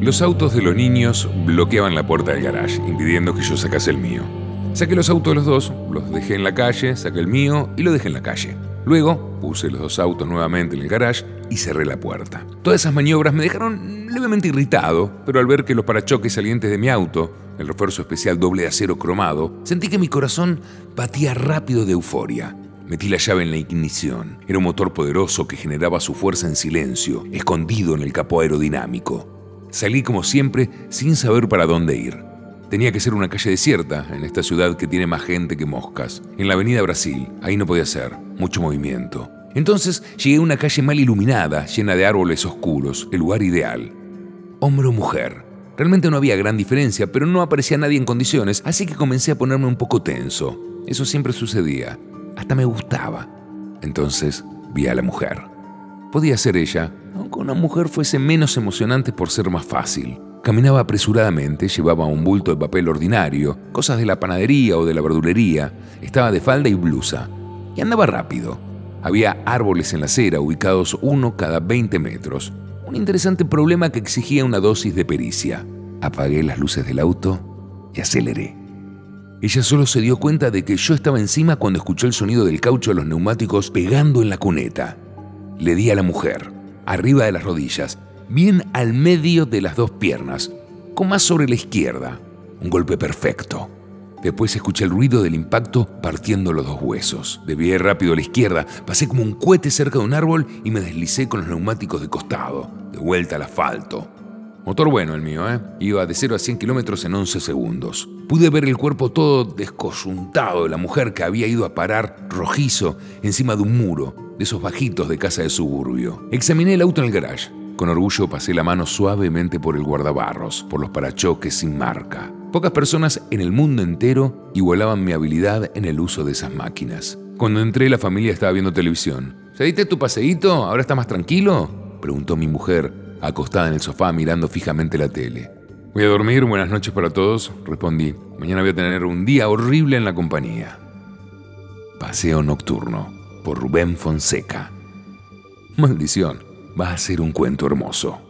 Los autos de los niños bloqueaban la puerta del garage, impidiendo que yo sacase el mío. Saqué los autos de los dos, los dejé en la calle, saqué el mío y lo dejé en la calle. Luego puse los dos autos nuevamente en el garage y cerré la puerta. Todas esas maniobras me dejaron levemente irritado, pero al ver que los parachoques salientes de mi auto, el refuerzo especial doble de acero cromado, sentí que mi corazón batía rápido de euforia. Metí la llave en la ignición. Era un motor poderoso que generaba su fuerza en silencio, escondido en el capó aerodinámico. Salí como siempre sin saber para dónde ir. Tenía que ser una calle desierta en esta ciudad que tiene más gente que moscas. En la avenida Brasil, ahí no podía ser, mucho movimiento. Entonces llegué a una calle mal iluminada, llena de árboles oscuros, el lugar ideal. Hombre o mujer. Realmente no había gran diferencia, pero no aparecía nadie en condiciones, así que comencé a ponerme un poco tenso. Eso siempre sucedía. Hasta me gustaba. Entonces vi a la mujer. Podía ser ella, aunque una mujer fuese menos emocionante por ser más fácil. Caminaba apresuradamente, llevaba un bulto de papel ordinario, cosas de la panadería o de la verdulería, estaba de falda y blusa, y andaba rápido. Había árboles en la acera ubicados uno cada 20 metros, un interesante problema que exigía una dosis de pericia. Apagué las luces del auto y aceleré. Ella solo se dio cuenta de que yo estaba encima cuando escuchó el sonido del caucho de los neumáticos pegando en la cuneta le di a la mujer, arriba de las rodillas, bien al medio de las dos piernas, con más sobre la izquierda. Un golpe perfecto. Después escuché el ruido del impacto partiendo los dos huesos. Devié rápido a la izquierda, pasé como un cohete cerca de un árbol y me deslicé con los neumáticos de costado, de vuelta al asfalto. Motor bueno el mío, ¿eh? Iba de 0 a 100 kilómetros en 11 segundos. Pude ver el cuerpo todo descoyuntado de la mujer que había ido a parar rojizo encima de un muro, de esos bajitos de casa de suburbio. Examiné el auto en el garage. Con orgullo pasé la mano suavemente por el guardabarros, por los parachoques sin marca. Pocas personas en el mundo entero igualaban mi habilidad en el uso de esas máquinas. Cuando entré, la familia estaba viendo televisión. ¿Se diste tu paseíto? ¿Ahora está más tranquilo? Preguntó mi mujer, acostada en el sofá mirando fijamente la tele. Voy a dormir, buenas noches para todos, respondí. Mañana voy a tener un día horrible en la compañía. Paseo Nocturno, por Rubén Fonseca. Maldición, va a ser un cuento hermoso.